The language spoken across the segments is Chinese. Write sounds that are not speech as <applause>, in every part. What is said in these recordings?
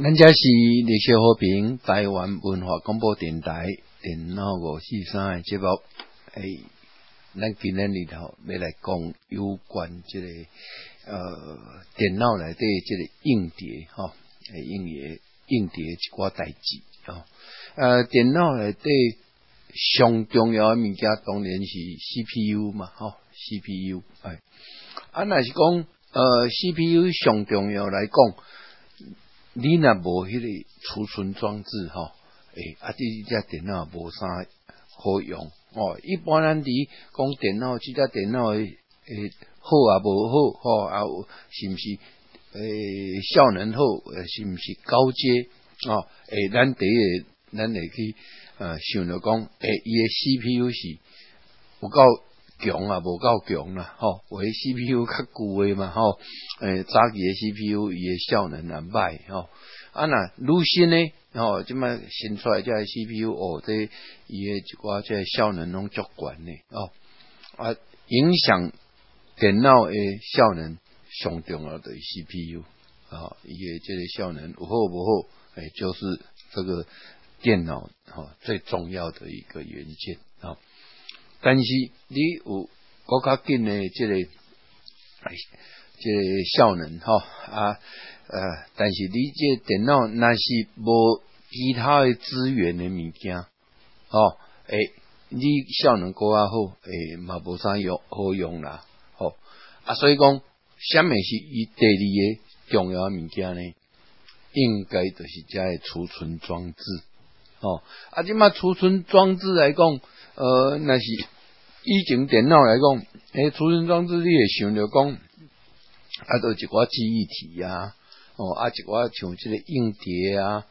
咱家是历史和平台湾文化广播电台电脑五四三的节目。诶，咱今日里头要来讲有关这个呃电脑内底这个硬碟哈，硬碟硬碟一寡代志哦。呃，电脑内底上重要的物件当然是 CPU 嘛，哈，CPU 哎，啊，若是讲呃 CPU 上重要来讲。你若无迄个储存装置吼，诶，啊，这只电脑无啥好用哦。一般咱伫讲电脑，即只电脑诶好啊无好吼，啊是毋是诶效能好，诶是毋是高阶哦？诶，咱第一，咱会去呃想着讲，诶，伊诶 CPU 是有够强啊，无够强啦，吼，为 CPU 较旧诶嘛，吼，诶，早期诶 CPU 伊诶效能难歹，吼，啊那如新呢，吼，即摆新出来即个 CPU，哦，这伊诶一寡即个效能拢足悬呢，哦，啊，影响电脑诶效能上重要的 CPU，啊，伊诶即个效能有好无好，诶，就是这个电脑，哈，最重要的一个元件，啊。但是你有国较紧的这个，哎，这个效能哈啊呃，但是你这电脑那是无其他的资源的物件哦，诶，你效能够较好，诶，嘛无啥用好用啦，哦啊，所以讲，什么是伊第二个重要物件呢？应该就是遮个储存装置哦，啊，即嘛储存装置来讲。呃，那是以前电脑来讲，诶，储存装置你会想着讲，啊，都一寡记忆体啊，哦，啊，一寡像这个硬碟啊，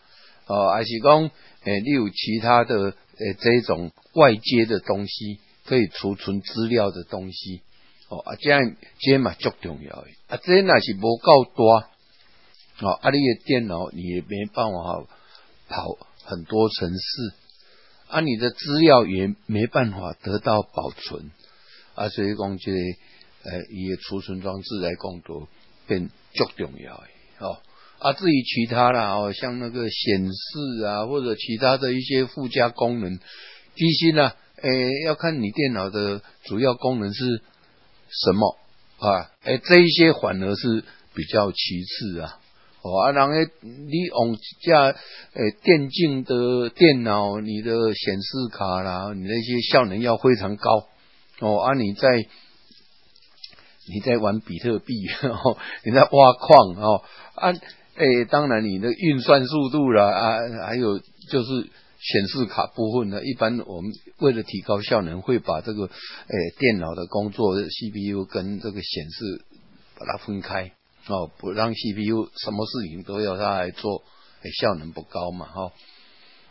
哦，还是讲，诶，你有其他的，诶，这种外接的东西可以储存资料的东西，哦，啊，这样这嘛足重要诶，啊，这那是无够多，哦，啊，你的电脑你也没办法跑很多城市。啊，你的资料也没办法得到保存啊，所以讲这呃，伊个储存装置来讲都变足重要诶哦。啊，至于其他啦哦，像那个显示啊，或者其他的一些附加功能，其实呢，诶，要看你电脑的主要功能是什么啊，诶，这一些反而是比较其次啊。哦，啊，然后你用一架诶电竞的电脑，你的显示卡啦，你那些效能要非常高哦。啊，你在你在玩比特币，哦，你在挖矿哦，啊，诶，当然你的运算速度啦，啊，还有就是显示卡部分呢。一般我们为了提高效能，会把这个诶电脑的工作 CPU 跟这个显示把它分开。哦，不让 CPU 什么事情都要它来做，诶，效能不高嘛，哈。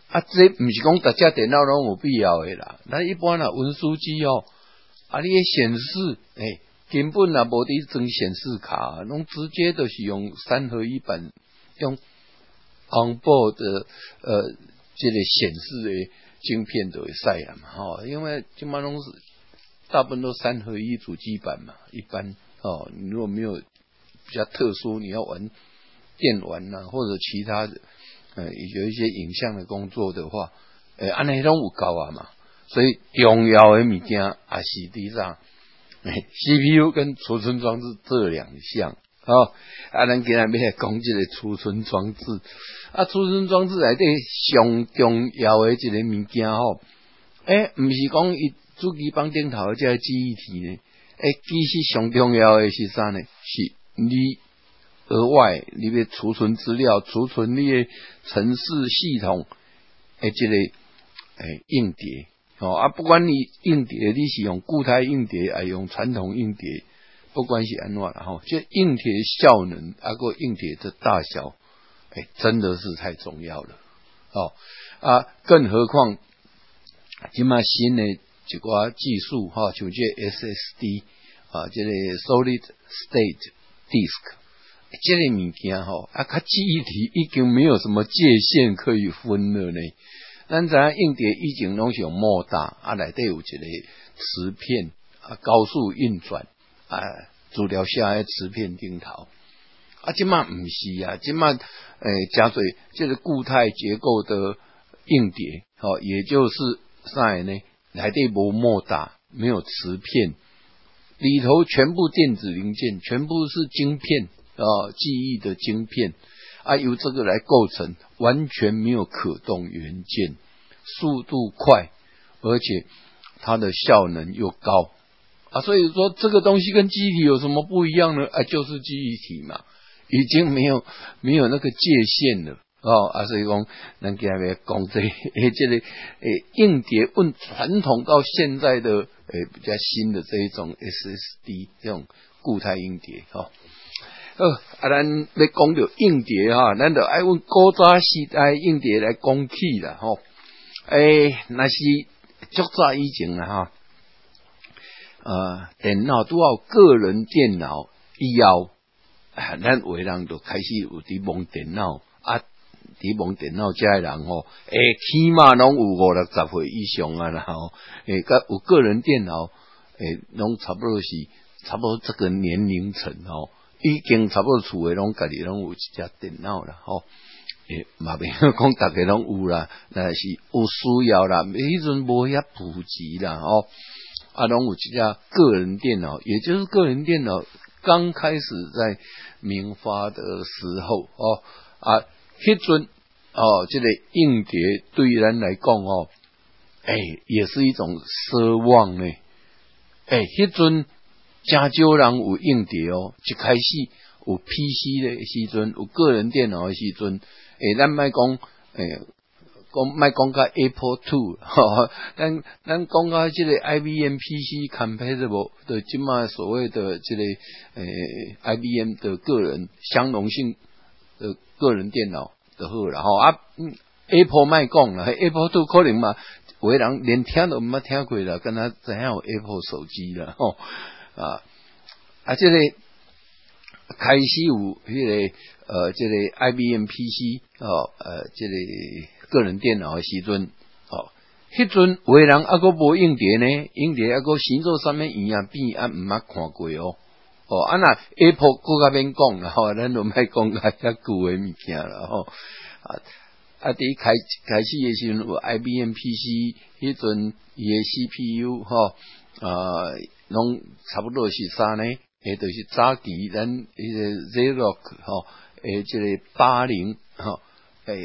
啊，这不是讲大家电脑拢有必要的啦。那一般啊，文书机哦，啊，你显示，诶，根本啊无得装显示卡，拢直接都是用三合一版，用 onboard 的呃这个显示的晶片都会晒啊嘛，哈。因为基本拢是大部分都三合一主机板嘛，一般哦，你如果没有。比较特殊，你要玩电玩呐，或者其他的，呃，有一些影像的工作的话，诶，安尼拢有够啊嘛。所以重要的物件啊，实际上，CPU 跟储存装置这两项哦，啊，咱今日要来讲这个储存装置啊，储存装置内底上重要的一个物件吼，诶，唔是讲伊主机板顶头这个记忆体呢，诶，其实上重要的是啥呢？是你额外你要储存资料，储存你的城市系统，诶，这个诶硬碟哦啊，不管你硬碟你是用固态硬碟，还用传统硬碟，不管是安怎然后这硬碟效能啊，个硬碟的大小，诶，真的是太重要了哦啊，更何况今嘛新的一寡技术哈，就这 SSD 啊，这个 Solid State。Disk 这个物件吼，啊，它记忆体已经没有什么界限可以分了呢。咱知影硬碟以前拢是用莫大，啊，内底有一个磁片啊，高速运转啊，资料下在磁片顶头啊，今嘛唔是啊，今嘛诶，加嘴就是固态结构的硬碟，好，也就是啥呢？内底无莫打，没有磁片，里头全部电子零件，全部是晶片啊，记忆的晶片啊，由这个来构成，完全没有可动元件，速度快，而且它的效能又高啊，所以说这个东西跟记忆体有什么不一样呢？啊，就是记忆体嘛，已经没有没有那个界限了。哦，啊，所以讲，咱今日讲这，诶，<laughs> 这个诶，硬碟，问传统到现在的诶比较新的这一种 SSD 这种固态硬碟，哈，呃，啊，咱咧讲到硬碟哈，咱就爱问古早时代硬碟来讲起啦，吼，诶，那是足早以前啦，哈，呃，电脑都要个人电脑以后，咱为人就开始有伫摸电脑啊。提蒙电脑遮诶人吼，诶，起码拢有五六十岁以上啊，然后诶，甲有个人电脑，诶，拢差不多是差不多这个年龄层吼，已经差不多厝诶拢家己拢有一只电脑啦，吼，诶，嘛免讲逐个拢有啦，但是有需要啦，迄阵无遐普及啦，吼，啊，拢有一只个人电脑，也就是个人电脑刚开始在明发的时候，哦，啊。迄阵哦，这个硬碟对人来讲哦，哎，也是一种奢望呢。哎，迄阵真少人有硬碟哦，一开始有 PC 的时阵，有个人电脑的时阵，哎，咱卖讲，哎，讲卖讲个 Apple Two，咱咱讲个这个 IBM PC compatible 的，今嘛所谓的这个，诶，IBM 的个人相容性。呃，个人电脑的好了吼啊，Apple 卖讲了，Apple 都可能嘛，有的人连听都毋捌听过了，跟他怎样有 Apple 手机了吼啊，啊，这个开始有迄个呃，这个 IBM PC 哦，呃，这个个人电脑的时阵哦，迄阵有诶人啊个无硬碟呢，硬碟啊个形状上面一样变啊，唔捌看过哦。哦，啊那 Apple 搁较免讲啦，吼，咱都莫讲较遐旧诶物件啦，吼啊啊！伫开开始诶时阵有 IBM PC，迄阵伊诶 CPU 吼啊，拢差不多是啥呢？诶，就是早期咱迄个 Zero 吼，诶，即个八零吼，诶。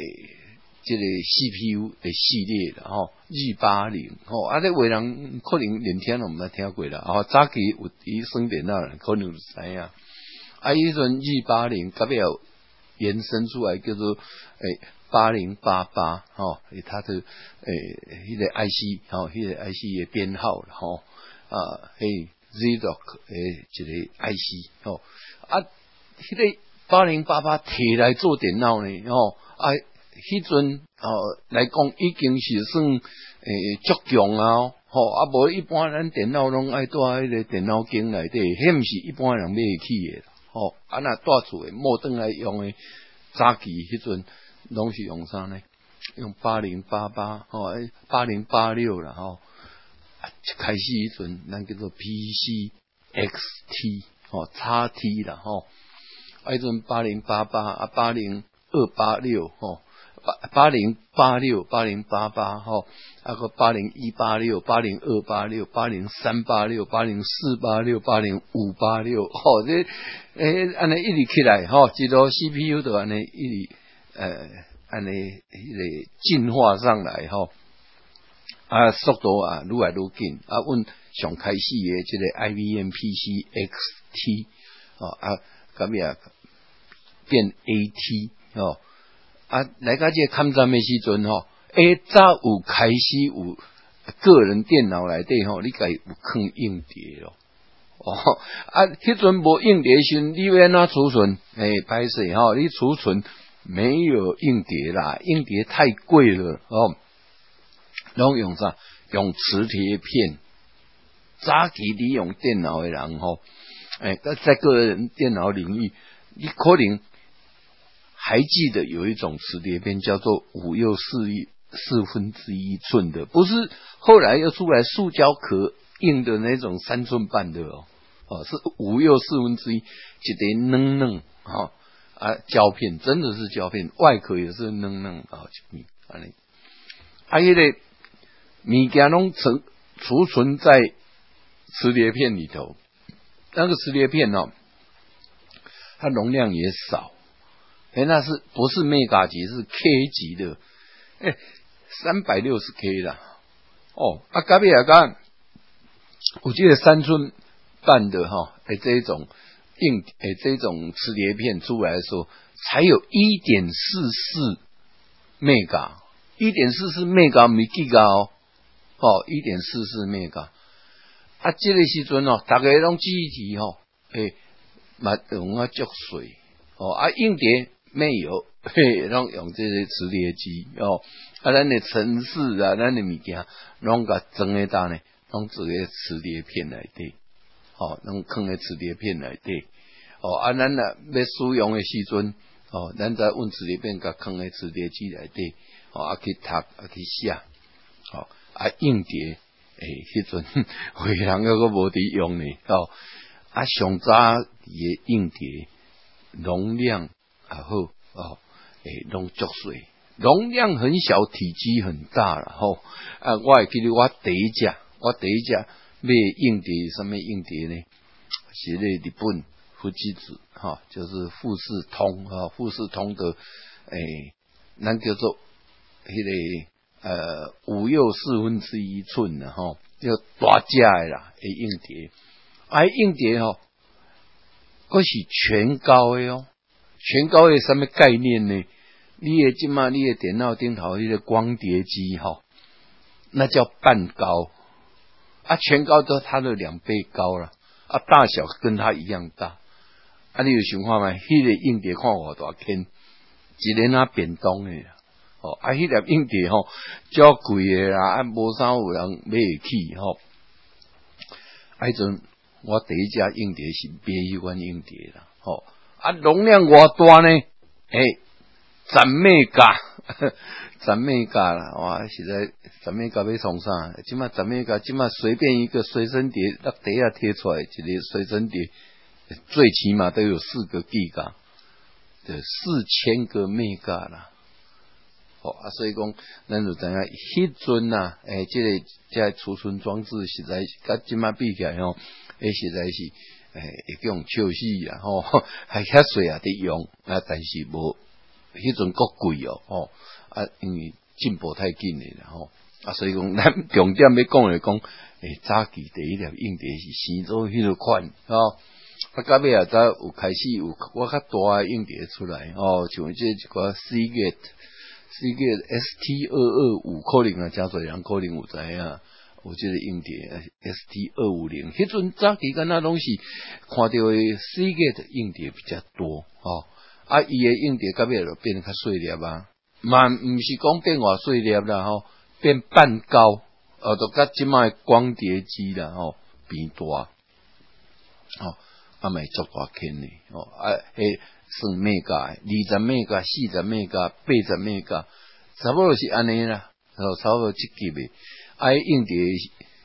这个 CPU 的系列的吼二八零吼，啊，这为人可能连听都毋捌听过啦，啊，早期有伊算电脑人可能就知影，啊，伊阵二八零特别有延伸出来叫做诶八零八八吼，诶它的诶迄个 IC 吼，迄个 IC 的编号吼，啊，诶 Zero 诶一个 IC 吼，啊，迄个八零八八摕来做电脑呢吼，啊。迄阵哦来讲已经是算诶足强啊，吼啊无一般咱电脑拢爱带迄个电脑镜内底，迄毋是一般人买会起诶，吼啊那带厝诶莫登来用诶，早期迄阵拢是用啥呢？用八零八八吼，八零八六啦吼，开始迄阵咱叫做 PC XT 吼，叉 T 啦吼，啊迄阵八零八八啊八零二八六吼。八八零八六八零八八吼，啊个八零一八六八零二八六八零三八六八零四八六八零五八六，吼这诶安尼一直起来吼，几多 CPU 都安尼一直呃安尼迄个进化上来吼，啊速度啊愈来愈紧啊，阮上开始诶即个 IBM PC XT 哦啊，咁样变 AT 哦。啊，来个这抗战的时阵吼，诶，早有开始有个人电脑来底吼，你该有放硬碟咯。哦，啊，迄阵无硬碟时，你要安怎储存？诶，歹势吼，你储存没有硬碟啦，硬碟太贵了哦。拢用啥？用磁铁片。早期你用电脑的人吼，诶，在个人电脑领域，你可能。还记得有一种磁碟片叫做五又四一四分之一寸的，不是后来又出来塑胶壳硬的那种三寸半的哦，哦是五又四分之一，一点嫩嫩啊，啊，胶片真的是胶片，外壳也是嫩嫩啊，米啊尼，啊，迄个物件拢存储存在磁碟片里头，那个磁碟片哦，它容量也少，哎，那是不是 mega 级是 K 级的？哎，三百六十 K 的哦，啊，隔壁啊讲，我记得三村办的哈，哎，这一种。硬诶，这种磁碟片出来的时候，才有一点四四 mega，一点四四 mega 米 giga 哦，哦，一点四四 mega，啊，这个时阵哦，大家拢记忆体哦，诶，嘛用啊积水哦，啊，硬碟没有，嘿，拢用这些磁碟机哦，啊，咱的城市啊，咱的物件，拢个装诶大呢，拢这个磁碟片来的。哦，拢放个磁碟片来对，哦，啊，咱啊要使用的时阵，哦，咱再用磁碟片甲放个磁碟机来对，哦，啊去读啊去写，哦，啊硬碟，诶，迄阵 <laughs> 会人个个无伫用呢，哦，啊上早诶硬碟容量啊好，哦，诶，拢足水，容量很小，体积很大了，吼，啊，我会记得我第一只，我第一只。买硬碟，什么硬碟呢？是那日本富士子哈，就是富士通哈，富士通的诶，那叫做迄个呃五又四分之一寸的哈，叫大架的啦，诶硬碟，啊硬碟哈，嗰是全高的哦，全高的什么概念呢？你也即嘛，你的电脑顶头一个光碟机哈，那叫半高。啊，全高都它的两倍高了，啊，大小跟它一样大，啊，你有想法吗？迄个硬碟看我多轻，一年啊变动的，哦，啊，迄粒硬碟吼，较贵的啦，啊，无啥有人买得起吼。啊，迄阵我第一家硬碟是买迄款硬碟啦，吼，啊，容量偌大呢？诶，十咩价？<laughs> 十咩价啦？哇！实在十咩价要从啥？即码十咩价？即码随便一个随身碟，那碟啊贴出来，一个随身碟最起码都有四个 G 噶，就四千个 mega 啦。哦啊，所以讲，咱就知影迄阵呐，诶，即个即储存装置实在甲即码比起来吼，诶，实在是诶，会用笑死啊！吼，<laughs> 还遐水啊伫用啊，但是无迄阵够贵哦，吼。啊，因为进步太紧了，然后啊，所以讲 <laughs> 咱重点要讲来讲，诶，早期第一条硬碟是先做迄个款，吼，啊，到尾啊，才有开始有我较大硬碟出来，吼，像这一个 Cget，Cget ST 二二五可能啊，加做两可能有知影，我记得硬碟 S T 二五零，迄阵早期跟那东西看到的 C Gate 硬碟比较多，哦，啊，伊的硬碟到尾就变得较碎粒啊。嘛，毋是讲变化碎裂啦吼，变半高，呃，都甲即卖光碟机啦吼，变大，哦，啊，咪足大轻呢，哦，啊，诶，算咩价？二十咩价？四十咩价？八十咩价？差不多是安尼啦，哦，差不多即级别。I，硬碟，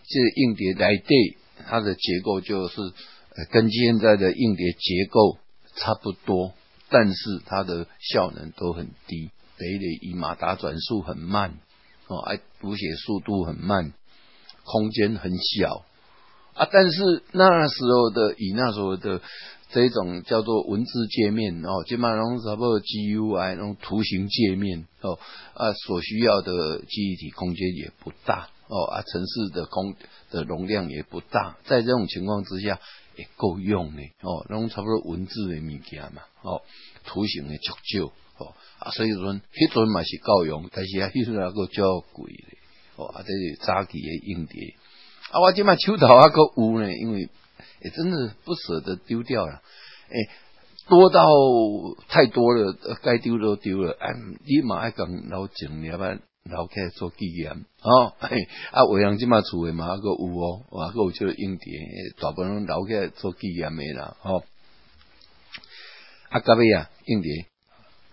这硬碟来对，它的结构就是呃跟现在的硬碟结构差不多，但是它的效能都很低。第一个，以马达转速很慢，哦，哎，读写速度很慢，空间很小啊。但是那时候的，以那时候的这种叫做文字界面哦，基本上差不多 GUI 那种图形界面哦啊，所需要的记忆体空间也不大哦啊，城市的空的容量也不大，在这种情况之下也够用呢哦，那种差不多文字的物件嘛哦，图形的足少。哦，啊，所以说，迄阵嘛是够用，但是啊，迄阵那个较贵咧。哦，啊，这是早期的硬碟。啊，我即嘛手头还够有呢，因为也真的不舍得丢掉了。诶，多到太多了，该丢都丢了。哎，你嘛爱讲老整，你要不留起来做纪念。哦，啊，为人即嘛厝诶嘛还够有哦，还够有即个硬碟，大部分拢留起来做纪念诶啦。哦，啊，隔壁啊，硬碟。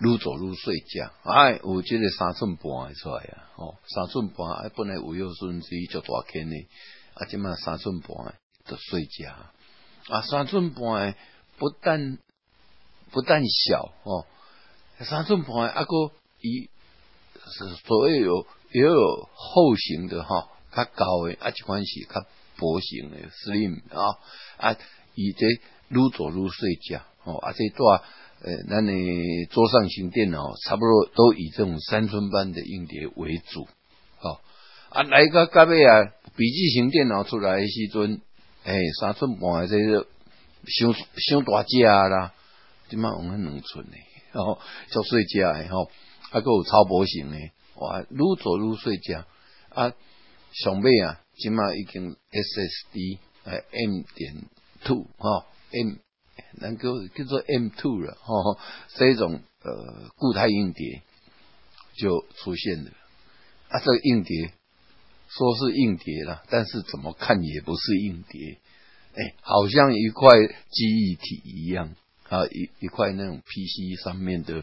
愈做愈睡觉，哎，有即个三寸半诶出来啊！哦，三寸半，哎，本来五六寸之一就大坑诶，啊，即嘛三寸半诶的睡觉，啊，三寸半不但不但小哦，三寸半啊个伊是所谓有也有厚型的哈，较高的啊，即款是较薄型的 slim 啊啊，伊这愈做愈细只哦，啊这做呃，咱的桌上型电脑差不多都以这种三寸半的硬碟为主，哦啊，来个隔壁啊，笔记型电脑出来时阵，诶，三寸半这个伤伤大只啦，即码用两寸的，哦，足细只的吼，啊，个有超薄型的，哇，愈做愈细只，啊，上尾啊，即码已经 SSD 诶 M 点 two 哈 M。能够叫做 M two 了吼吼，这种呃固态硬碟就出现了啊。这个硬碟说是硬碟了，但是怎么看也不是硬碟，哎，好像一块记忆体一样啊，一一块那种 PC 上面的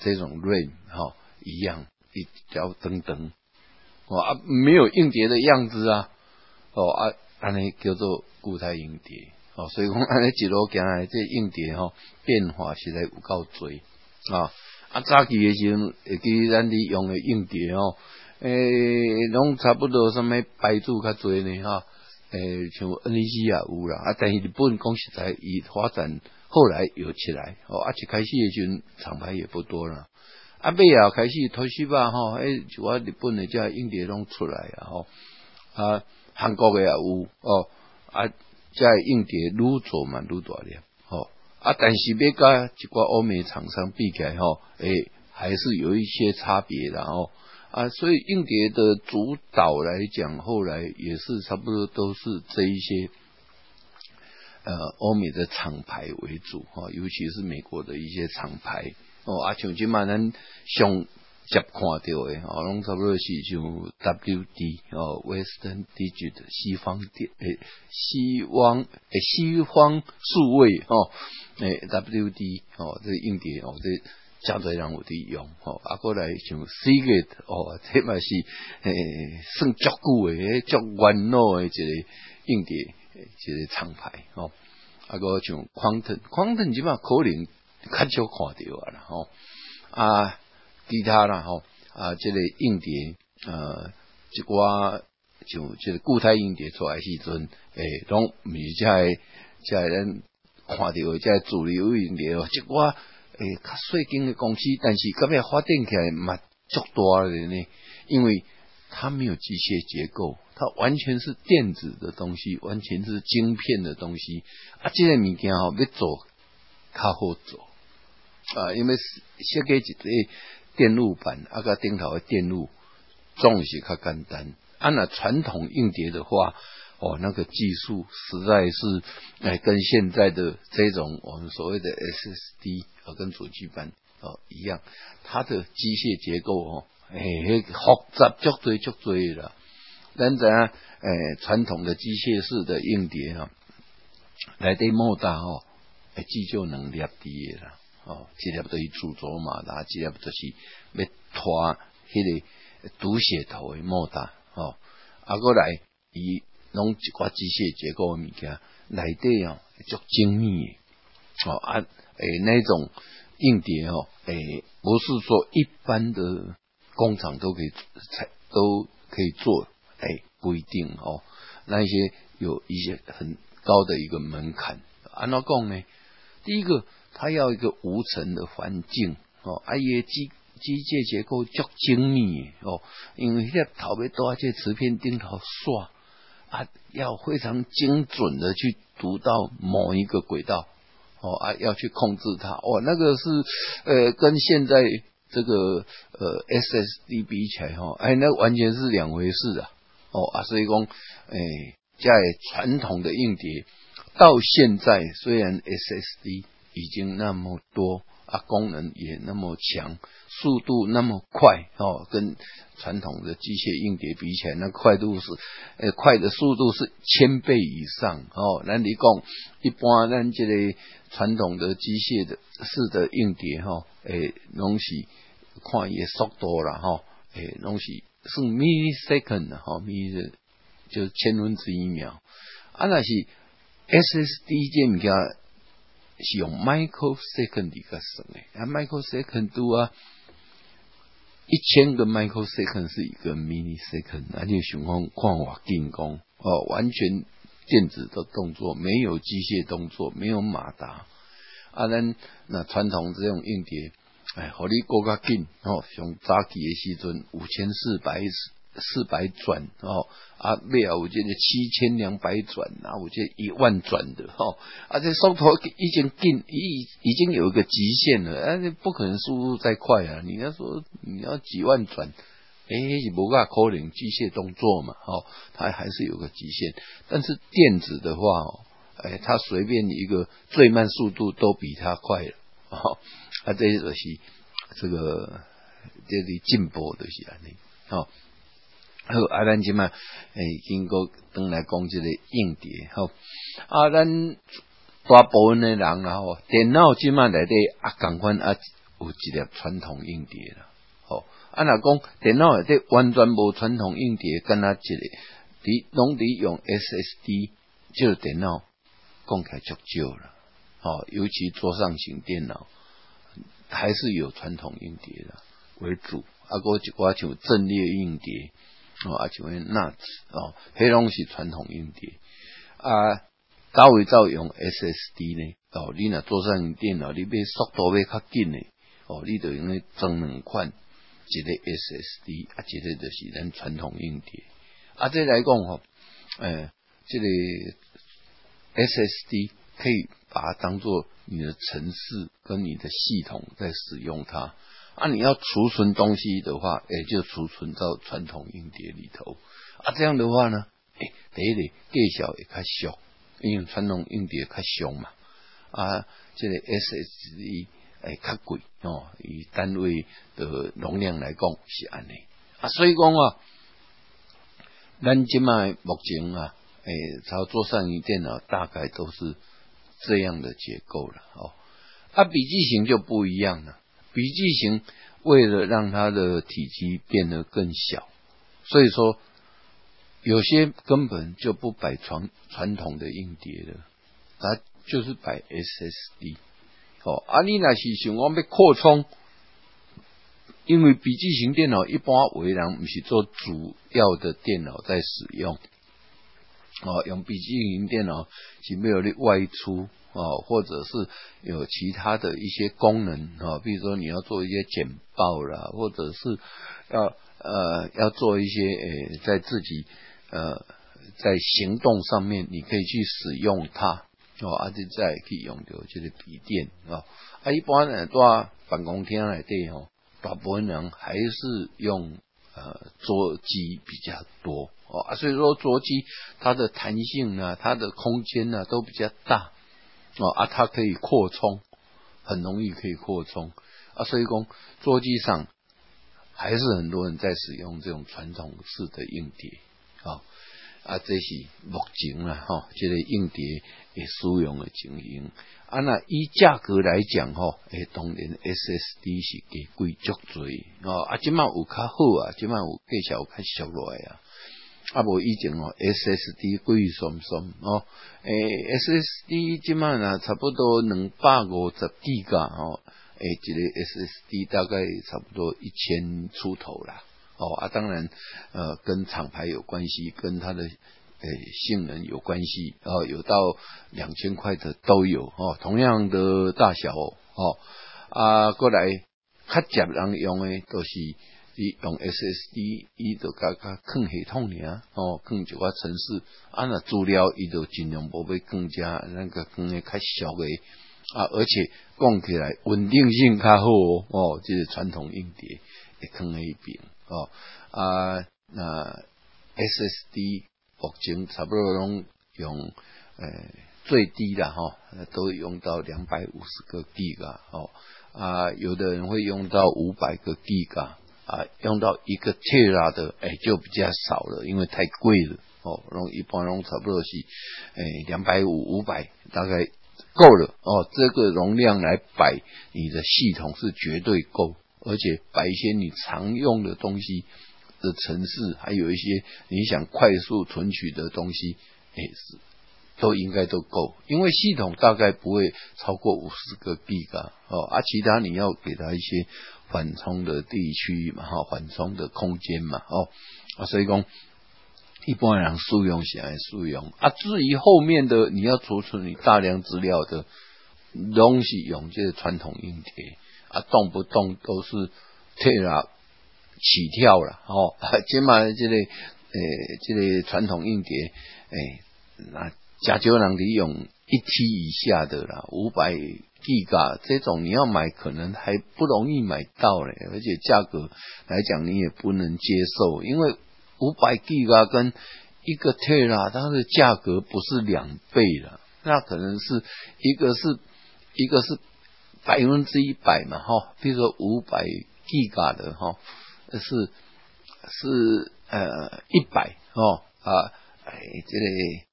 这种 RAM 哈一样，一条等等哇啊，没有硬碟的样子啊，哦啊，安尼叫做固态硬碟。哦，所以讲安尼一路行来，这硬碟吼变化实在有够多啊！啊，早期的时候，会记咱伫用诶硬碟吼，诶，拢差不多什么牌子较多呢？哈，诶，像 NEC 也有啦，啊，但是日本讲实在，伊发展后来有起来，哦，啊，一开始诶时阵厂牌也不多了，啊，尾啊开始推西吧，吼，诶，就我日本诶遮硬碟拢出来啊，吼，啊，韩国诶也有，哦，啊。在硬碟愈做嘛愈大量，吼啊！但是要甲一寡欧美厂商比起来，吼，诶，还是有一些差别的哦啊！所以硬碟的主导来讲，后来也是差不多都是这一些，呃，欧美的厂牌为主哈，尤其是美国的一些厂牌哦啊，像今嘛咱上。接看到的，哦，拢差不多是像 WD 哦，Western Digital 西方电诶，西方诶，西方数位哦，诶，WD 哦，这硬碟哦，这真侪人有伫用哦，啊，过来像 Seagate 哦，这嘛是诶，算足久诶，足元老诶一个硬碟一个厂牌哦，啊，个像 Quantum，Quantum 即嘛可能较少看到啊啦，吼啊。其他啦吼啊，这个硬碟呃，一寡就这个固态硬碟出来时阵，诶，拢毋是在在咱看到在主流硬碟哦，一寡诶较细间的公司，但是隔壁发电起来嘛足大的呢，因为它没有机械结构，它完全是电子的东西，完全是晶片的东西啊，这个物件吼要做较好做啊，因为设计一个。电路板啊个顶头的电路总是较简单。按那传统硬碟的话，哦，那个技术实在是哎，跟现在的这种我们所谓的 SSD 啊，跟主机板哦一样，它的机械结构哦，哎，复杂足多足多了。咱知影，哎，传统的机械式的硬碟哈，来对莫大哦，哎，记就能力低了。哦，这粒都是主轴马达，这粒就是要拖迄个读写头的莫达。哦，啊，过来伊弄一寡机械结构的物件，内底哦足精密的。哦啊，诶，那种硬碟哦，诶，不是说一般的工厂都可以才都可以做，诶，不一定哦。那一些有一些很高的一个门槛。安怎讲呢？第一个。它要一个无尘的环境哦，啊，伊机机械结构足精密哦，因为迄个头要多在磁片顶头刷啊，要非常精准的去读到某一个轨道哦啊，要去控制它。哦，那个是呃，跟现在这个呃 SSD 比起来哈，哎，那完全是两回事啊。哦啊，所以讲哎，在传统的硬碟到现在虽然 SSD 已经那么多啊，功能也那么强，速度那么快哦，跟传统的机械硬碟比起来，那快度是，呃，快的速度是千倍以上哦。那你讲一般咱这个传统的机械的式的硬碟哈，诶，拢是看也速度了哈，诶，拢是是 millisecond 哈，milli 就是千分之一秒，啊，那是 SSD 这物件。是用 microsecond 嚟个算诶，啊 microsecond 啊，一千个 microsecond 是一个 mini second，啊你想看看我进攻哦，完全电子的动作，没有机械动作，没有马达，啊咱那传统这种硬碟，哎，互你过较紧哦，像早期诶时阵五千四百四百转哦。啊，没有，我觉得七千两百转啊，我觉得一万转的哈，啊，这收头已经进已已经有一个极限了，啊，不可能速度再快啊！你要说你要几万转，哎，不噶可能机械动作嘛，哦，它还是有个极限。但是电子的话，哦，哎，它随便一个最慢速度都比它快了，哦，啊，这就是这个这里进步的是安尼，哦。好，啊，咱即嘛，诶，经过等来讲即个硬碟，好，啊，咱大部分诶人啦，吼，电脑即嘛内底啊，共款啊，有一粒传统硬碟啦，好，啊，若讲电脑内底完全无传统硬碟，敢若一个，伫拢伫用 SSD，即个电脑讲起来足少了，哦，尤其桌上型电脑，还是有传统硬碟的为主，啊，个一寡像阵列硬碟。哦，啊，就为那子哦，黑拢是传统硬碟啊，高位照用 SSD 呢？哦，你若做上电脑，你要速度要较紧呢？哦，你就用咧装两款，一个 SSD 啊，一个就是咱传统硬碟啊。这来讲吼，诶，这个 SSD 可以把它当做你的城市跟你的系统在使用它。啊，你要储存东西的话，也就储存到传统硬碟里头。啊，这样的话呢，诶，第一个介小也较小，因为传统硬碟较小嘛。啊，这个 SSD 诶较贵哦，以单位的容量来讲是安尼。啊，所以讲啊，咱今麦目前啊，诶，操作上型电脑大概都是这样的结构了哦。啊，笔记型就不一样了。笔记型为了让它的体积变得更小，所以说有些根本就不摆传传统的硬碟了，它就是摆 SSD。哦，啊，你那是想我要扩充，因为笔记型电脑一般为人不是做主要的电脑在使用，哦，用笔记型电脑是没有的外出。哦，或者是有其他的一些功能啊，比如说你要做一些简报啦，或者是要呃要做一些诶，在自己呃在行动上面，你可以去使用它哦，而且再可以用到这个笔电啊。啊，一般呢，在办公厅来对哦，大部分人还是用呃桌机比较多哦，所以说桌机它的弹性呢，它的空间呢都比较大。哦啊，它可以扩充，很容易可以扩充啊，所以讲桌机上还是很多人在使用这种传统式的硬碟啊啊，这是目前啦哈，这个硬碟也使用的情形啊。那以价格来讲哈，诶，当然 SSD 是给贵足多哦啊，今晚有较好啊，今晚有介绍有较俗落来啊。啊，无以前哦，SSD 贵算算哦，诶，SSD 即满啊，差不多两百五十 G 噶哦，诶，一个 SSD 大概差不多一千出头啦，哦啊，当然呃，跟厂牌有关系，跟它的诶性能有关系哦，有到两千块的都有哦，同样的大小哦，啊，过来较接人用的都是。伊用 SSD，伊就加加控系统尔，哦，控一寡程式，啊那资料伊就尽量无要更加那个更诶较小诶，啊，而且讲起来稳定性较好哦，哦即是传统硬碟会放喺一边哦，啊那 SSD 目前差不多拢用诶最低的哈，都用到两百五十个 G 噶，哦啊，有的人会用到五百个 G 噶。啊，用到一个 T 拉的，哎，就比较少了，因为太贵了哦。然后一般容差不多是，诶，两百五、五百，大概够了哦。这个容量来摆你的系统是绝对够，而且摆一些你常用的东西的城市，还有一些你想快速存取的东西，哎，是都应该都够，因为系统大概不会超过五十个 G 吧哦，啊，其他你要给他一些缓冲的地区嘛，哈，缓冲的空间嘛，哦，啊，所以讲一般人速用起来速用。啊，至于后面的你要储存你大量资料的东西，用这个传统硬碟啊，动不动都是退了起跳了，哦，<laughs> 起码这个诶，这个传统硬碟诶，那。假就能利用一 T 以下的啦，五百 G 嘎这种你要买可能还不容易买到嘞，而且价格来讲你也不能接受，因为五百 G 嘎跟一个 T 啦，它的价格不是两倍了，那可能是一个是一个是百分之一百嘛哈，比如说五百 G 嘎的哈是是呃一百哦啊哎这里。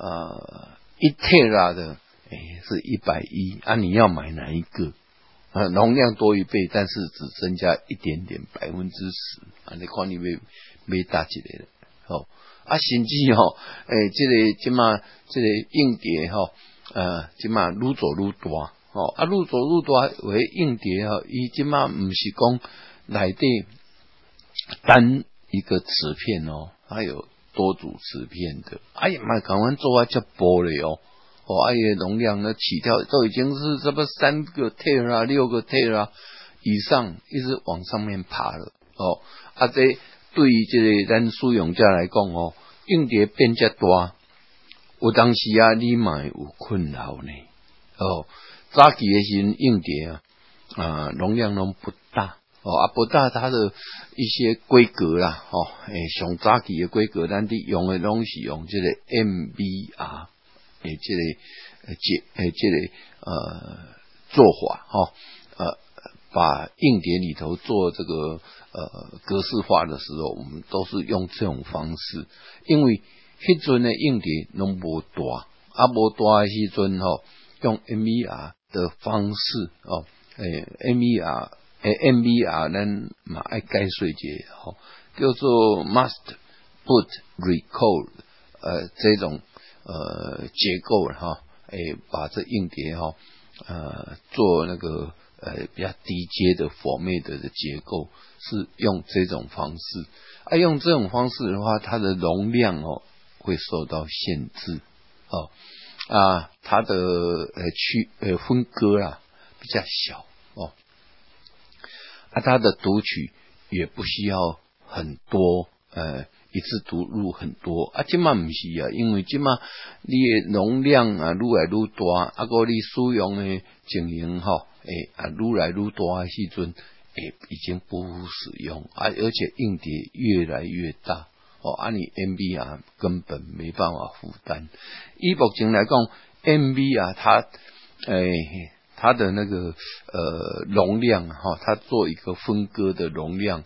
呃，一 T 拉的，哎，是一百一啊！你要买哪一个？啊，容量多一倍，但是只增加一点点，百分之十啊！你看你没没大起来了哦啊！甚至哦，哎，这个起码这个硬碟哈，呃，起码愈做愈大哦啊，愈做愈大为硬碟哈，伊起码唔是讲内底单一个磁片哦，还有。多组磁片的，哎呀妈，赶快做啊，叫玻璃哦，哦，哎呀，容量呢起跳都已经是这么三个 Ter 啦，六个 Ter 啦以上，一直往上面爬了哦。啊，这对于这个咱使用者来讲哦，硬碟变较大，有当时啊，你买有困扰呢哦。早期的时硬碟啊，啊，容量拢不大。哦，啊，不大，它的一些规格啦，哦，诶，上早期的规格，咱哋用的东西用这个 MBR，诶，这个诶，诶，这个呃做法，哈，呃，把硬碟里头做这个呃格式化的时候，我们都是用这种方式，因为迄阵的硬碟拢无大，啊，无大的时阵吼，用 MBR 的方式，哦，诶，MBR。诶，M B R 咱嘛爱改水节吼，叫做 Must Boot Recall，呃，这种呃结构哈，诶，把这硬碟哈，呃，做那个呃比较低阶的 format 的结构，是用这种方式，啊，用这种方式的话，它的容量哦会受到限制哦，啊，它的呃区呃分割啊比较小哦。啊，它的读取也不需要很多，呃，一次读入很多。啊，今嘛唔是啊，因为今嘛你的容量啊愈来愈大，啊个你使用的经营哈，诶啊愈来愈大的时阵，诶已经不敷使用啊，而且硬碟越来越大，哦，啊你 MB 啊根本没办法负担。以目前来讲，MB 啊它，诶。它的那个呃容量哈，它做一个分割的容量，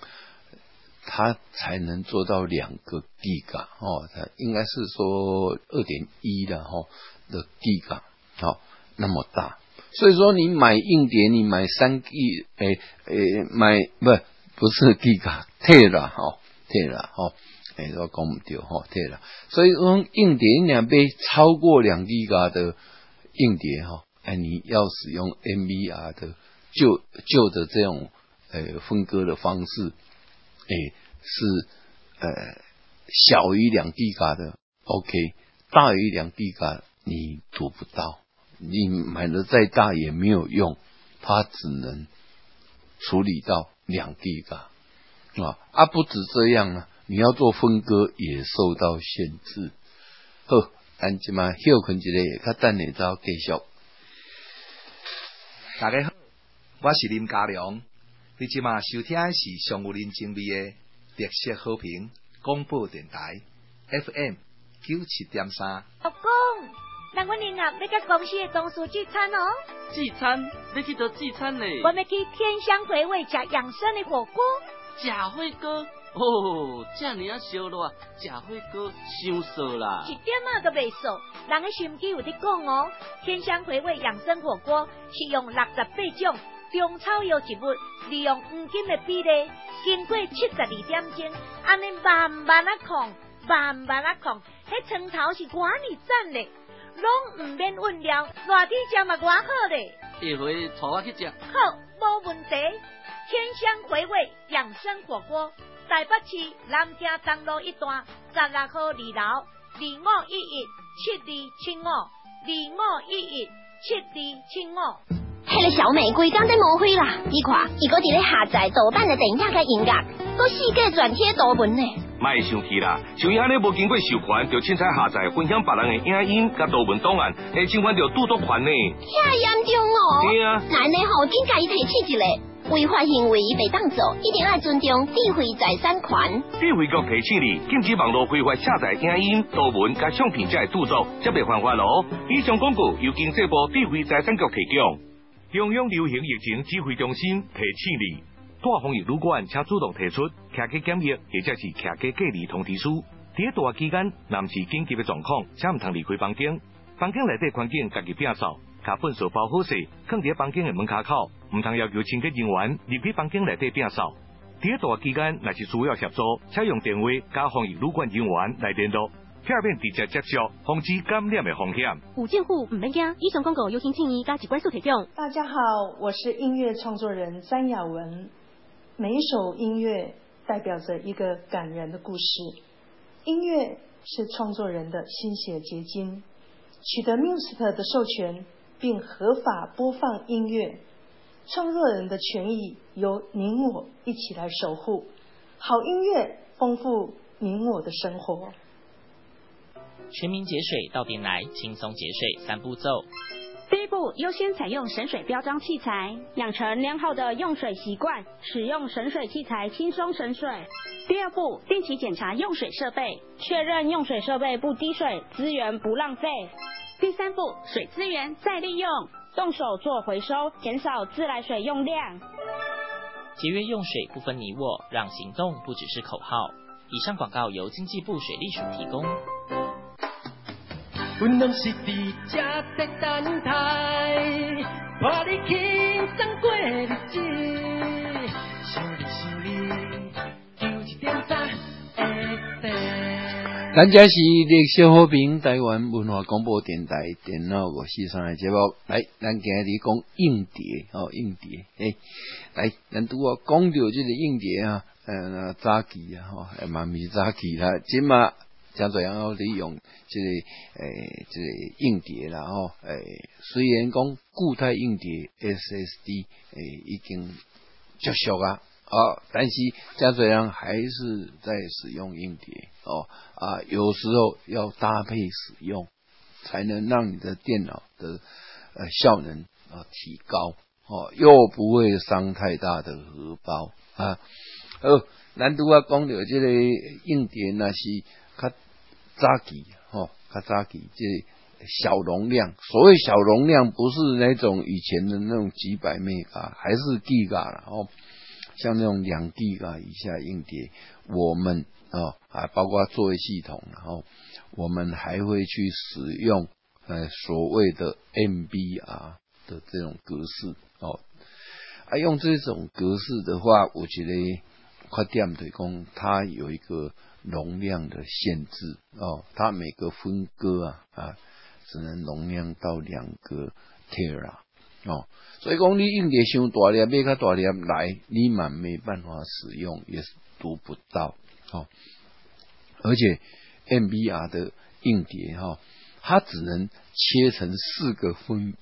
它才能做到两个 G 嘎哦，它应该是说二点一的哈的 G 嘎，好那么大，所以说你买硬碟，你买三 G 诶诶买不不是 G 嘎退了哈退了哈诶都讲唔掉哈对了，所以用硬碟两杯超过两 G 嘎的硬碟哈。哎，你要使用 MBR 的旧旧的这种呃分割的方式，哎，是呃小于两 G 卡的，OK，大于两 G 卡你读不到，你买的再大也没有用，它只能处理到两 G 卡啊，啊不止这样啊，你要做分割也受到限制。好，咱即嘛休困一下，较等下再继续。大家好，我是林家良。你即马收听的是上有人情味的特色好评广播电台 FM 九七点三。老公，那我年啊要甲公司的同事聚餐哦。聚餐？你去做聚餐呢？我们去天香回味食养生的火锅。食火锅？哦，这样啊烧热，食火锅伤涩啦。一点啊都未涩，人的心机有伫讲哦。天香回味养生火锅是用六十八种中草药植物，利用黄金的比例，经过七十二点钟，安尼慢慢啊控，慢慢啊控，迄汤头是寡你赞的。拢唔免问了，热天食嘛偌好咧。下回带我去食。好，无问题。天香回味养生火锅，台北市南京东路一段十六号二楼二五一一七二七五二五一一七二七五。迄个小美规工在误会啦！你看，伊搁伫咧下载盗版的电影甲音乐，搁四界转贴图文呢。卖生气啦！像伊安尼无经过授权，就凊彩下载分享别人的影音甲图文档案，会侵犯着著作权呢。遐严重哦！对啊，奶奶好，紧甲伊提起一个违法行为被当做，一定要尊重智慧财产权。智慧局提醒你，禁止网络非法下载影音、图文甲相片才会著作，则袂犯法咯。以上广告由经济部智慧财产局提供。中央流行疫情指挥中心提醒你：大防疫旅馆请主动提出客家检疫或者是客家隔离通知书。在大期间，若是紧急的状况，请唔通离开房间。房间内底环境家己摒扫，把粪扫包好势，放在房间的门卡口，唔通要求清洁人员入去房间内底打扫。在大期间，若是需要协助，采用电话加防疫旅馆人员来联络。片面直接接触，防止感染的风险。有政府唔免惊，以上广告由新青年加机关所提供。大家好，我是音乐创作人詹雅文。每一首音乐代表着一个感人的故事。音乐是创作人的心血结晶。取得 Music 的授权并合法播放音乐，创作人的权益由您我一起来守护。好音乐丰富您我的生活。全民节水到店来，轻松节水三步骤。第一步，优先采用省水标章器材，养成良好的用水习惯，使用省水器材轻松省水。第二步，定期检查用水设备，确认用水设备不滴水，资源不浪费。第三步，水资源再利用，动手做回收，减少自来水用量。节约用水不分你我，让行动不只是口号。以上广告由经济部水利署提供。阮拢是伫这在等待，看你轻松过日子，想你想你，就一点赞咱家是历史和平台湾文化广播电台电脑五四三的节目，来，咱今日讲硬碟哦，硬碟，诶，来，咱拄啊讲到即个硬碟啊，呃，早期啊，吼，嘛咪早期啦，即嘛。怎样利用这个诶，这个硬碟啦吼，诶，虽然讲固态硬碟 SSD 诶已经结束啊，啊，但是怎样还是在使用硬碟哦啊，有时候要搭配使用，才能让你的电脑的呃效能啊提高哦，又不会伤太大的荷包啊。哦，难度啊，讲到这个硬碟那是。较早期哦，较早期这小容量，所谓小容量，不是那种以前的那种几百 M 卡还是 G 卡了哦。像那种两 Giga 以下硬碟，我们哦啊，包括作业系统，然后我们还会去使用呃所谓的 MBR 的这种格式哦。啊，用这种格式的话，我觉得快点对讲，它有一个。容量的限制哦，它每个分割啊啊，只能容量到两个 tera 哦，所以讲你硬碟箱大粒，买较大粒来，你嘛没办法使用，也读不到哦。而且 MBR 的硬碟哈，它只能切成四个分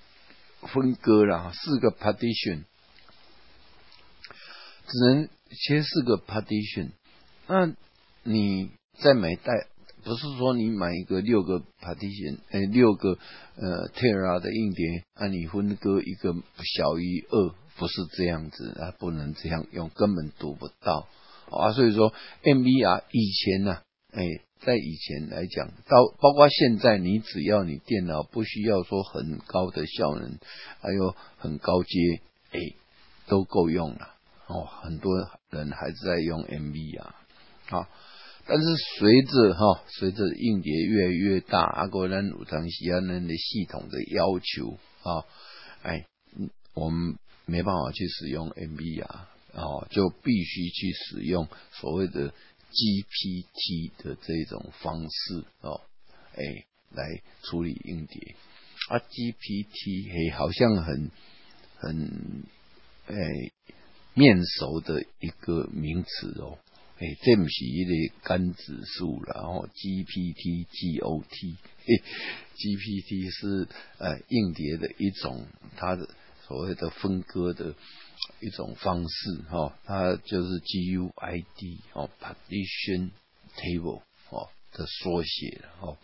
分割了，四个 partition，只能切四个 partition，那。你再买带，不是说你买一个六个 partition，哎，六个呃 tera 的硬碟，啊，你分割一个小于二，不是这样子啊，不能这样用，根本读不到啊。所以说，MBR 以前呢，哎，在以前来讲，到包括现在，你只要你电脑不需要说很高的效能，还有很高阶，哎，都够用了哦。很多人还是在用 MBR 啊。但是随着哈，随着硬碟越来越大，阿国人鲁长西安人的系统的要求啊，哎，我们没办法去使用 MBR 哦，就必须去使用所谓的 GPT 的这种方式哦，哎，来处理硬碟。啊，GPT 嘿，好像很很哎面熟的一个名词哦，诶，这不是一个肝指数然后 GPT GOT，嘿，GPT 是呃硬碟的一种，它的所谓的分割的一种方式哈，它就是 GUID 哦，Partition Table 哦的缩写哦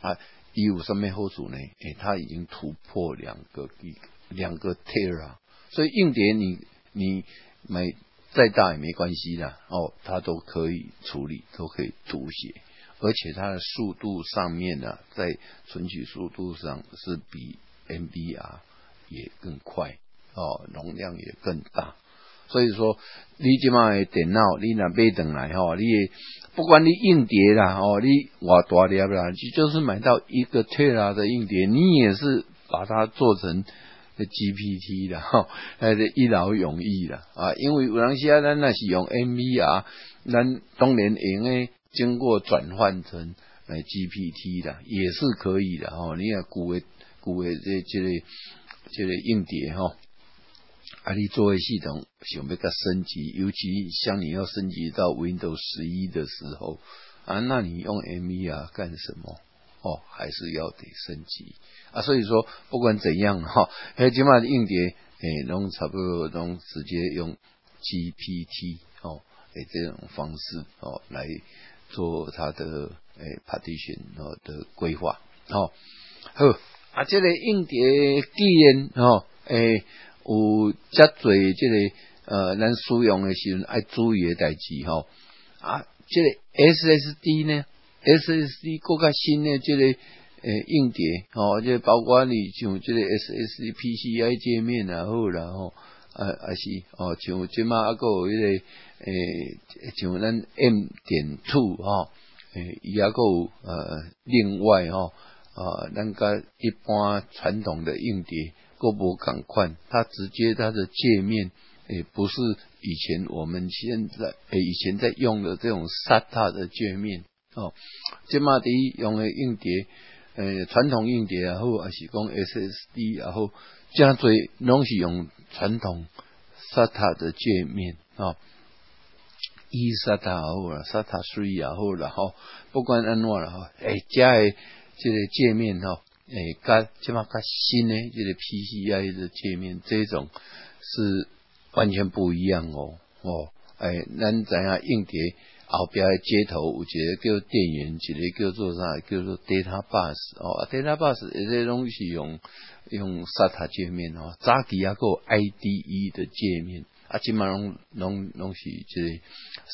啊。有什么好处呢？诶，它已经突破两个 G，两个 tera，所以硬碟你你买再大也没关系的哦，它都可以处理，都可以读写，而且它的速度上面呢，在存取速度上是比 NBR 也更快。哦，容量也更大。所以说，你即卖电脑，你若买等来吼，你不管你硬碟啦，哦，你偌大粒啦，就就是买到一个 T 拉的硬碟，你也是把它做成 GPT 啦，哈，呃，一劳永逸啦啊，因为有当时啊，咱那是用 NVR，咱当然用诶，经过转换成呃 GPT 啦，也是可以的吼。你看古诶古诶这这个这个硬碟吼。啊，你作为系统想要个升级，尤其像你要升级到 Windows 十一的时候啊，那你用 M1 啊干什么？哦，还是要得升级啊。所以说，不管怎样哈，哎，起码硬碟诶，能差不多能直接用 GPT 哦，诶这种方式哦来做它的诶 partition 哦的规划哦。好啊，这个硬碟既然哦诶。有遮多即个呃，咱使用的时阵爱注意的代志吼啊，即个 SSD 呢，SSD 更较新的即个诶硬碟吼，即包括你像即个 SSD PCI 界面啊好啦吼，啊啊是哦，像即马啊个有迄个诶，像咱 M 点 Two 吼，诶，伊啊个有呃另外吼啊，咱个一般传统的硬碟。够不赶快，它直接它的界面，诶，不是以前我们现在诶以前在用的这种 SATA 的界面哦。即马第一用的硬碟，诶，传统硬碟也好还是讲 SSD 然后加最拢是用传统 SATA 的界面啊。一 SATA 好啦，SATA 三也好啦，吼，不管安怎啦，吼，诶，加诶这个界面吼。诶，加起码加新的这个 PCI 的界面，这种是完全不一样哦哦，诶，咱知影硬碟后边的接头有一个叫电源，一个叫做啥，叫做 Data Bus 哦，Data Bus 这些东西用用 SATA 界面哦，早期啊个 IDE 的界面，啊，起码拢拢拢是这个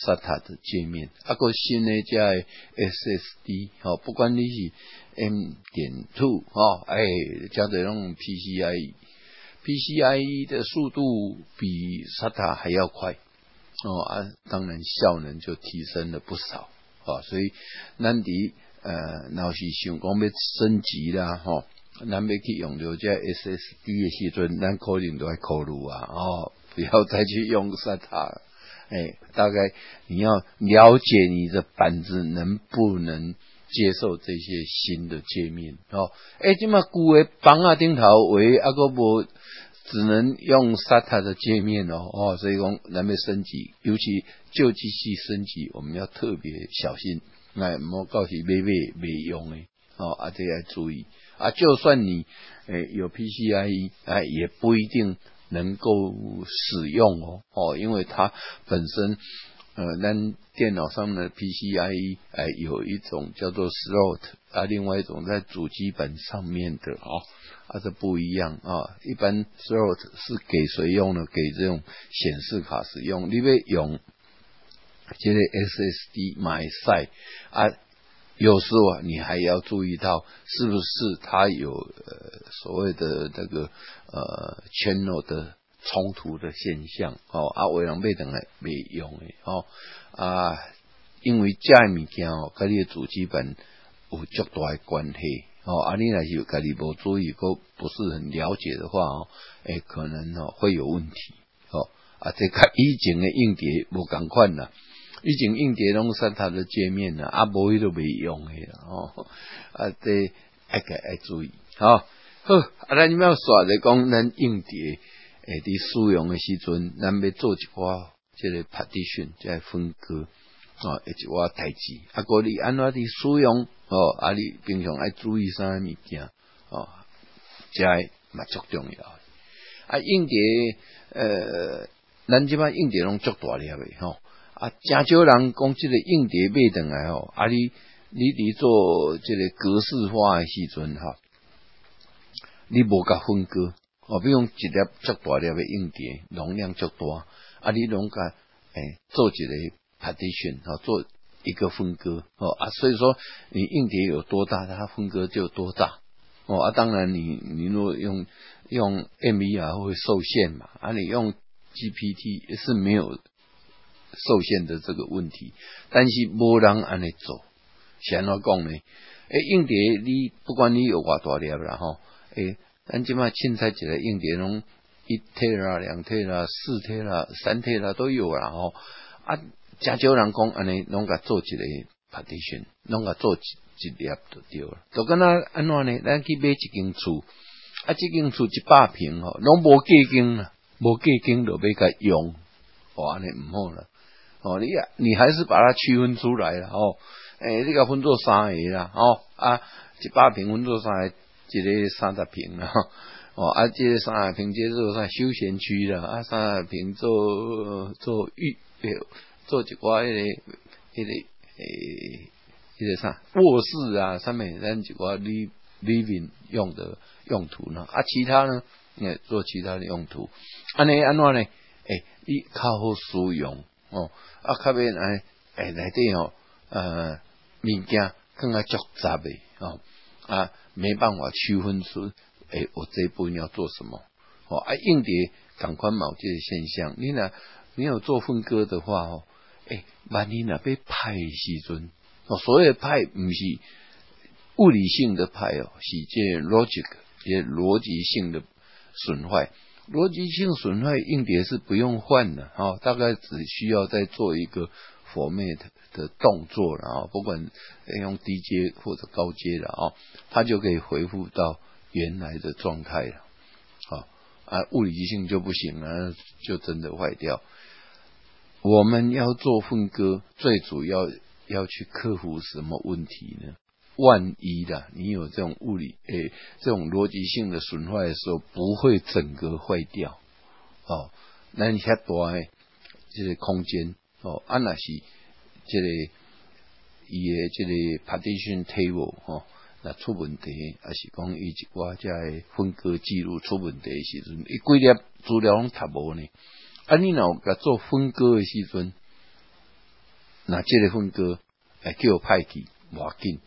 SATA 的界面，啊个新的这 SSD 哦，不管你是 M 点 two 哦，哎，加的用 PCI，PCI 的速度比 SATA 还要快。哦啊，当然效能就提升了不少啊，所以咱伫呃，若是想讲要升级啦，吼，咱要去用着这 SSD 的时阵，咱可能都要考虑啊，哦，不要再去用 SATA，哎，大概你要了解你的板子能不能。接受这些新的界面哦，哎，这么旧的绑啊顶头为阿个无，只能用 SATA 的界面哦哦，所以讲难被升级，尤其旧机器升级，我们要特别小心，哎，莫告诉没没没用的，哦，啊，这要注意啊，就算你诶有 PCIe，哎，也不一定能够使用哦哦，因为它本身。呃，咱电脑上面的 PCIe 哎，有一种叫做 slot 啊，另外一种在主机本上面的哦，啊这不一样啊。一般 slot 是给谁用呢？给这种显示卡使用。你要用这个 SSD 买塞啊，有时候你还要注意到是不是它有呃所谓的这个呃 channel 的。冲突的现象哦，啊，为人买等来未用的哦啊，因为这物件哦，跟你的主机本有较大的关系哦，啊，你若是有家己无注意，个不是很了解的话哦，诶，可能哦会有问题哦啊，这个以前的硬碟无共款啦，以前硬碟拢删它的界面啊，啊无伊都未用诶啦哦，啊这，爱个爱注意，好，好，啊咱要说咧讲咱硬碟诶伫使用诶时阵，咱要做一寡即个 partition，即个分割。吼哦，一寡代志，啊，个你安怎伫使用哦，啊，你平常爱注意啥物件哦，即个嘛足重要。啊，硬碟呃，咱即摆硬碟拢足大粒诶吼，啊，诚少人讲即个硬碟买转来吼，啊，你你伫做即个格式化诶时阵哈，你无甲分割哦，比如一粒足大粒诶硬碟，容量足大，啊，你拢甲诶做一个。partition 啊，做一个分割哦啊，所以说你硬碟有多大，它分割就多大哦啊。当然你你如果用用 MVR 会受限嘛啊，你用 GPT 是没有受限的这个问题，但是无人安尼做，怎讲呢？诶，硬碟你不管你有偌大粒啦吼，诶，咱即马凊彩一个硬碟拢一 T 啦、两 T 啦、四 T 啦、三 T 啦都有啦吼啊。真少人讲安尼，拢甲做一个 partition，拢甲做一一粒就对了。就跟那安怎呢？咱去买一间厝，啊，一间厝一百平吼，拢无计经啦，无计经就要甲用，哦，安尼毋好啦。哦，你啊，你还是把它区分出来了哦。诶，你甲分做三个啦，哦啊，一百平分做三个，一个三十平啦，哦啊，这个三十平接做啥休闲区啦，啊，三十平做做浴。做一寡迄个、迄个、诶、迄个啥卧室啊，上面咱一寡 liv living 用的用途呢？啊，其他呢，诶，做其他的用途。安尼安怎呢？诶，你较好使用哦。啊，较免诶诶内底哦，呃，物件更加复杂的哦。啊，没办法区分出，诶，我这一步要做什么？哦，啊，硬碟赶快某这些现象，你呢没有做分割的话哦。诶，万一若被派时阵，哦，所谓的派不是物理性的派哦，是这逻辑这逻辑性的损坏。逻辑性损坏硬碟是不用换的，哦，大概只需要再做一个 format 的动作了啊，不管用低阶或者高阶的啊，它就可以恢复到原来的状态了。好啊，物理性就不行了，就真的坏掉。我们要做分割，最主要要去克服什么问题呢？万一的你有这种物理诶，这种逻辑性的损坏的时候，不会整个坏掉哦。那你遐大这个空间哦，啊那是这个伊的这个 partition table 哦，那出问题，还是讲伊一寡这分割记录出问题诶时阵，伊规粒资料拢读无呢？啊，你若有甲做分割的时阵，那这个分割会叫派去无紧，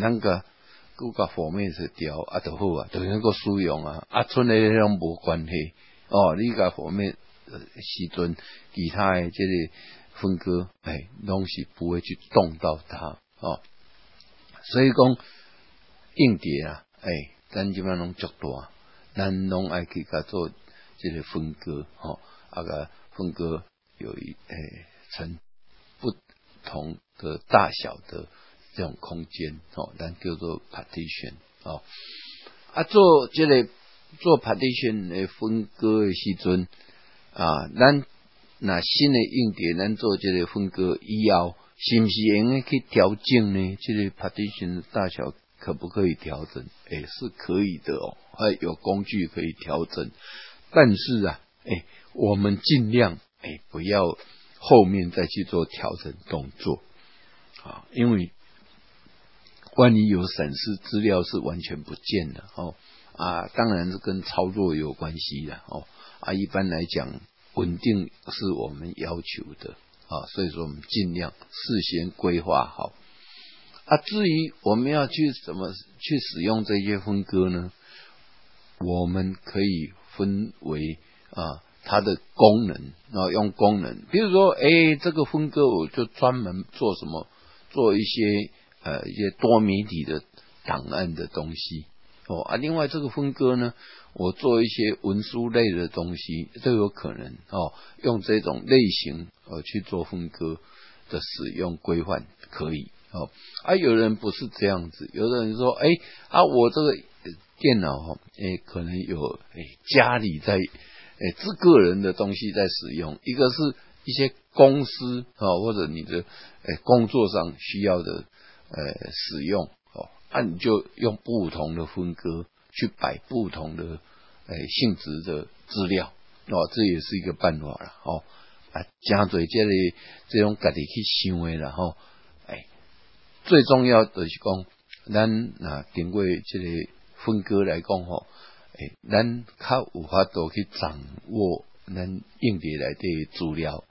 咱个佮个方面是调啊，就好啊，就能够使用啊，啊，剩诶迄种无关系哦。你个方面时阵，其他的这个分割，哎，拢是不会去动到它哦。所以讲硬碟啊，哎，咱即摆拢足大，咱拢爱去甲做这个分割哦。那个分割有一诶，成不同的大小的这种空间哦，咱叫做 partition 哦。啊，做这个做 partition 的分割的时阵啊，咱那新的硬碟，咱做这个分割以后，是不是应该去调整呢？这个 partition 的大小可不可以调整？诶，是可以的哦，还有工具可以调整。但是啊，诶。我们尽量哎，不要后面再去做调整动作啊，因为万一有损失，资料是完全不见的哦啊，当然是跟操作有关系的哦啊，一般来讲稳定是我们要求的啊，所以说我们尽量事先规划好啊。至于我们要去怎么去使用这些分割呢？我们可以分为啊。它的功能啊，用功能，比如说，哎，这个分割我就专门做什么，做一些呃一些多媒体的档案的东西哦啊，另外这个分割呢，我做一些文书类的东西都有可能哦，用这种类型呃去做分割，的使用规范可以哦。啊，有人不是这样子，有的人说，哎啊，我这个电脑哈，哎，可能有哎家里在哎自个人的东西在使用，一个是一些公司啊或者你的哎工作上需要的呃使用哦，那你就用不同的分割去摆不同的哎性质的资料哦，这也是一个办法了哦。啊，加嘴这里这种家己去想的啦吼，哎，最重要的是讲，咱啊经过这个分割来讲吼，哎，咱较有法度去掌握咱硬碟来的资料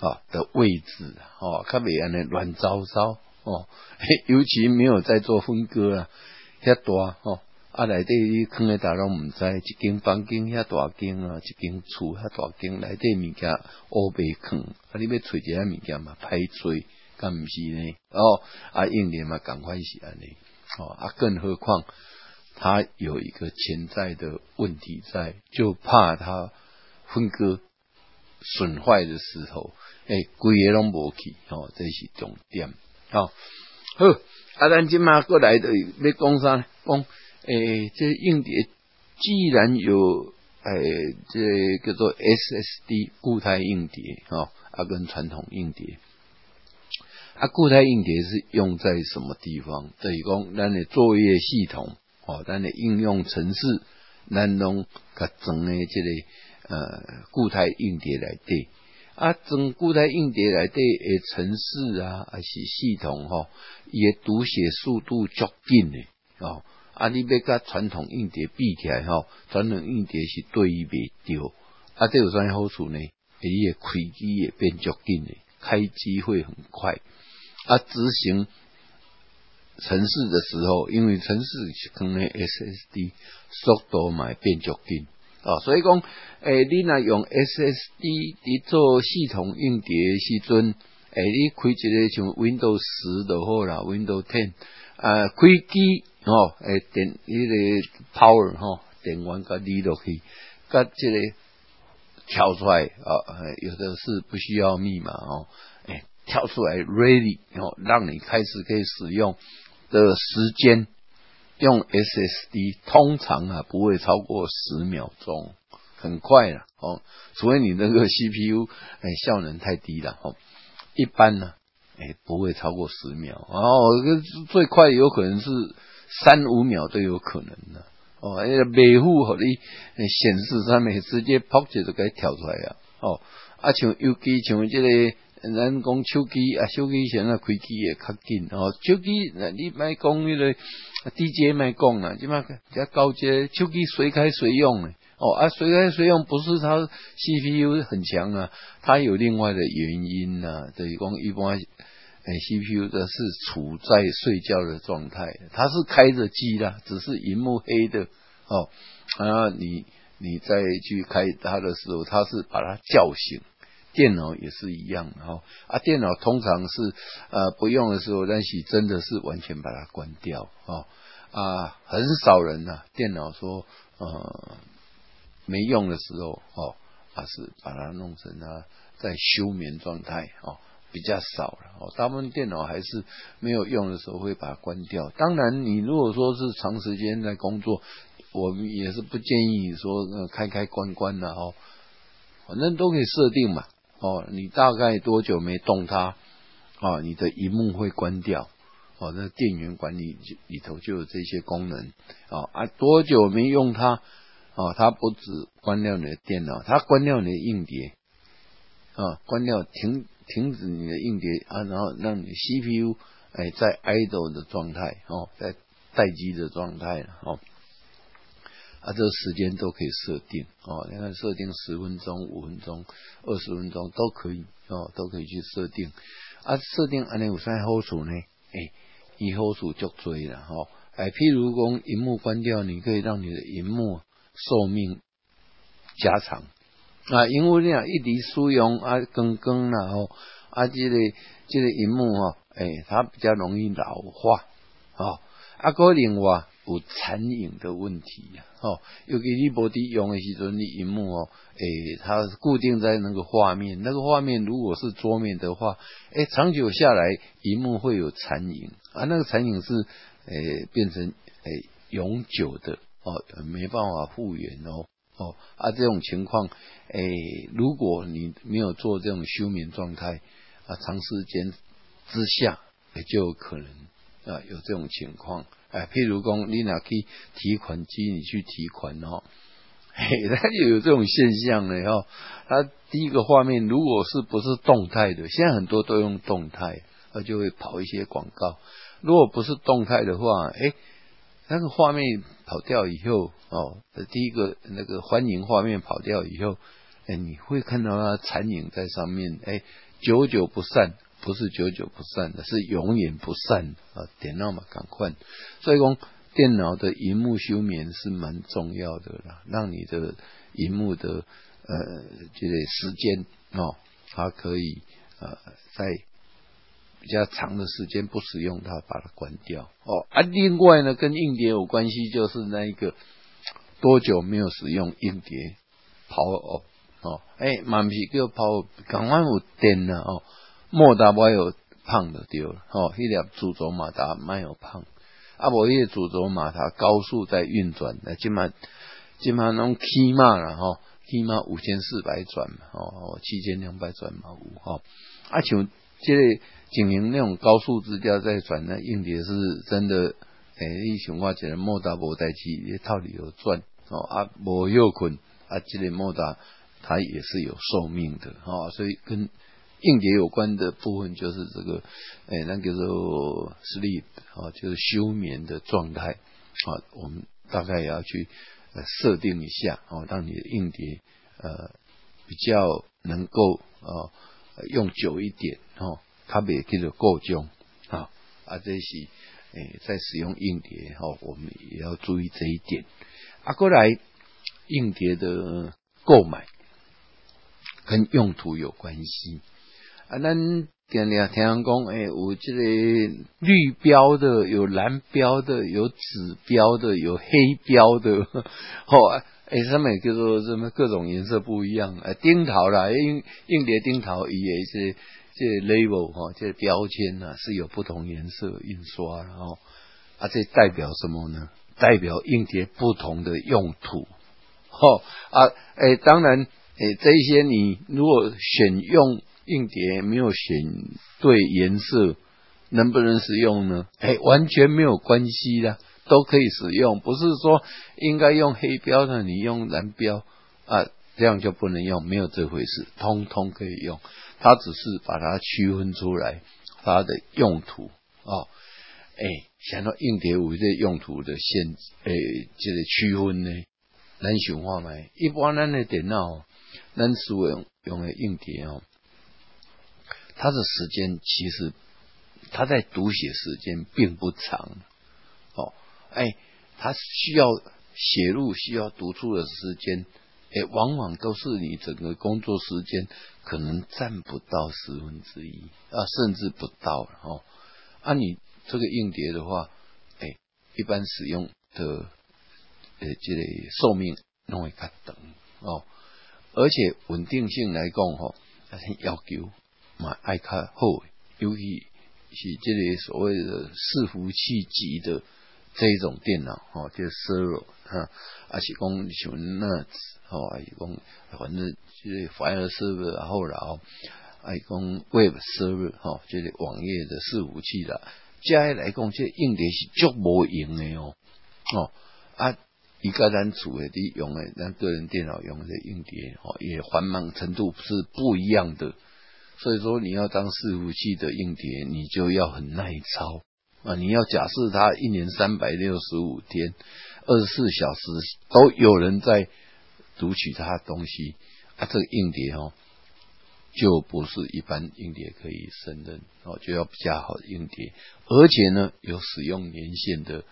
啊的位置，哦，较袂安尼乱糟糟哦，<laughs> 尤其没有在做分割啊，遐大哦。啊！内底你囥诶，大拢毋知，一间房间遐大间啊，一间厝遐大间，内底物件乌白囥，啊！你要揣一下物件嘛，歹揣，敢毋是呢？哦，啊，应年嘛，赶快是安尼，哦，啊，更何况它有一个潜在的问题在，就怕它分割损坏的时候，诶，规个拢无去，哦，这是重点，哦，好，啊，咱即马过来的要讲啥呢？讲。诶，这硬碟既然有诶，这叫做 SSD 固态硬碟啊，啊跟传统硬碟，啊固态硬碟是用在什么地方？等于讲咱的作业系统哦，咱的应用程式，咱拢甲装诶这个呃固态硬碟来对，啊装固态硬碟来对诶程式啊，还是系统吼，伊诶读写速度足紧诶哦。啊！你要甲传统硬碟比起来吼，传统硬碟是对伊袂着。啊，这有啥好处呢？伊诶开机会变足紧诶，开机会很快。啊，执行程式的时候，因为程式是跟诶 SSD 速度嘛变足紧啊，所以讲诶，你若用 SSD 伫做系统硬碟时阵，诶，你开一个像 Windows 十就好啦，Windows Ten 啊，开机。哦，诶，电迄个 power 吼，电源甲离落去，甲即个跳出来啊，有的是不需要密码哦，诶，跳出来 ready 哦，让你开始可以使用的时间，用 SSD 通常啊不会超过十秒钟，很快了哦，除非你那个 CPU 诶效能太低了哦，一般呢，诶不会超过十秒，然后最快有可能是。三五秒都有可能的哦，那个维护和你显示上面直接跑起就该跳出来啊！哦，啊像尤其像这个咱讲手机啊，手机现在开机也较紧哦。手机那你卖讲那个 DJ 卖讲啦，即嘛加高阶手机随开随用的。哦啊，随开随用不是它 CPU 很强啊，它有另外的原因呐，等于光一般。哎，CPU 的是处在睡觉的状态，它是开着机的，只是荧幕黑的哦。啊，你你再去开它的时候，它是把它叫醒。电脑也是一样哦。啊，电脑通常是呃不用的时候，但是真的是完全把它关掉哦。啊，很少人呐，电脑说呃没用的时候哦，啊是把它弄成它在休眠状态哦。比较少了哦，大部分电脑还是没有用的时候会把它关掉。当然，你如果说是长时间在工作，我们也是不建议说开开关关的哦，反正都可以设定嘛哦。你大概多久没动它啊？你的荧幕会关掉哦。那电源管理里头就有这些功能啊啊，多久没用它哦？它不止关掉你的电脑，它关掉你的硬碟啊，关掉停。停止你的硬碟啊，然后让你 CPU 哎在 idle 的状态哦，在待机的状态哦，啊，这个时间都可以设定哦，你看设定十分钟、五分钟、二十分钟都可以哦，都可以去设定啊。设定安尼有啥好处呢？哎，以好处就追了哈。哎，譬如讲荧幕关掉，你可以让你的荧幕寿命加长。啊，因为你啊一直使用啊，光光然后啊，这个这个荧幕哈，哎，它比较容易老化啊。啊，个另外有残影的问题呀，哦，尤其你无伫用的时阵，你荧幕哦，诶，它固定在那个画面，那个画面如果是桌面的话，诶，长久下来，荧幕会有残影啊，那个残影是诶变成诶永久的哦，没办法复原哦，哦啊，这种情况，诶，如果你没有做这种休眠状态啊，长时间之下，也就有可能啊有这种情况。哎，譬如讲，你拿去提款机，你去提款哦，嘿，<laughs> 它就有这种现象了哈。它第一个画面，如果是不是动态的，现在很多都用动态，它就会跑一些广告。如果不是动态的话，哎，那个画面跑掉以后哦，第一个那个欢迎画面跑掉以后，哎，你会看到它残影在上面，哎，久久不散。不是久久不散的，是永远不散啊！点到嘛，赶快。所以讲，电脑的荧幕休眠是蛮重要的啦，让你的荧幕的呃这个时间哦，它可以呃在比较长的时间不使用它，把它关掉哦。啊，另外呢，跟硬碟有关系，就是那一个多久没有使用硬碟，power 哦，哎，满皮叫 power，赶快有电了哦。莫达不有胖的丢了，哦，一粒主轴马达没有胖，啊，无迄个主轴马达高速在运转，那今嘛今嘛弄起码了哈，起码五千四百转嘛，哦，七千两百转嘛有哈，啊，像这个经营那种高速支架在转那硬碟是真的，诶，你想话起来莫达无代志，套里有转，哦，啊，无又困，啊，这个莫达它也是有寿命的，哈，所以跟。硬碟有关的部分就是这个，哎，那叫做 sleep 啊，就是休眠的状态啊。我们大概也要去呃设定一下哦，让你的硬碟呃比较能够啊用久一点哦，它别叫做够重啊啊，这些哎在使用硬碟哦，我们也要注意这一点。啊，过来硬碟的购买跟用途有关系。啊，咱听听听人讲，诶，有这个绿标的，有蓝标的，有紫标的，有黑标的，<laughs> 好，诶，上面叫做什么？各种颜色不一样。诶，钉头啦，硬硬碟钉头也是这 label 哈，这标签呢是有不同颜色印刷，然后啊，这代表什么呢？代表硬碟不同的用途。哦啊，诶，当然，诶，这些你如果选用。硬碟没有选对颜色，能不能使用呢？哎，完全没有关系的，都可以使用。不是说应该用黑标的，你用蓝标啊，这样就不能用，没有这回事，通通可以用。它只是把它区分出来它的用途哦。哎，想到硬碟有这用途的限制，哎，这个区分呢，能想话没？一般咱的电脑，咱使用用的硬碟哦。它的时间其实，它在读写时间并不长，哦，哎，它需要写入、需要读出的时间，哎，往往都是你整个工作时间可能占不到十分之一啊，甚至不到哦。按你这个硬碟的话，哎，一般使用的呃这个寿命弄会较长哦，而且稳定性来讲哈，要求。嘛爱较好，尤其是这个所谓的伺服器级的这一种电脑，哦，就是 server 哈，还是讲像 NAS，哦，是讲反正就是 file server，然后然后，还是讲 web server，哈，就是网页的伺服器啦。加来讲，这硬碟是足无用的哦，哦，啊，一个咱厝的啲用的，咱个人电脑用的硬碟，哦，也繁忙程度是不一样的。所以说，你要当伺服器的硬碟，你就要很耐操啊！你要假设他一年三百六十五天，二十四小时都有人在读取它东西啊，这个硬碟哦，就不是一般硬碟可以胜任哦，就要比较好硬碟，而且呢，有使用年限的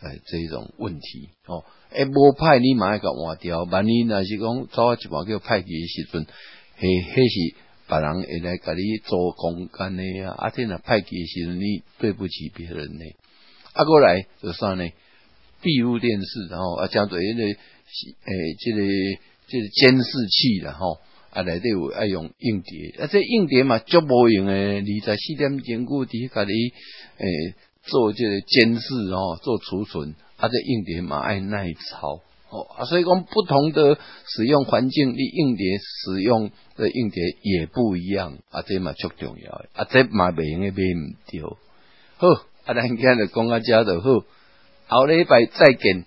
哎这种问题哦，哎，无派你马上给换掉，万一那是讲早一把叫派给时阵，嘿，嘿是。别人会来给你做公干的呀，啊，天若，派给时你对不起别人呢。啊，过来就算呢，闭路电视，然后啊，加做迄个诶，这个这个监视器啦吼，啊内底有爱用硬碟，啊这硬碟嘛足无用诶，二十四点钟固伫家己诶做这个监视哦，做储存，啊这硬碟嘛爱耐操。哦啊，所以讲不同的使用环境，你硬碟使用的硬碟也不一样啊，这嘛足重要的啊，这嘛袂用诶买毋着。好，啊，咱今日讲到遮就好，后礼拜再见。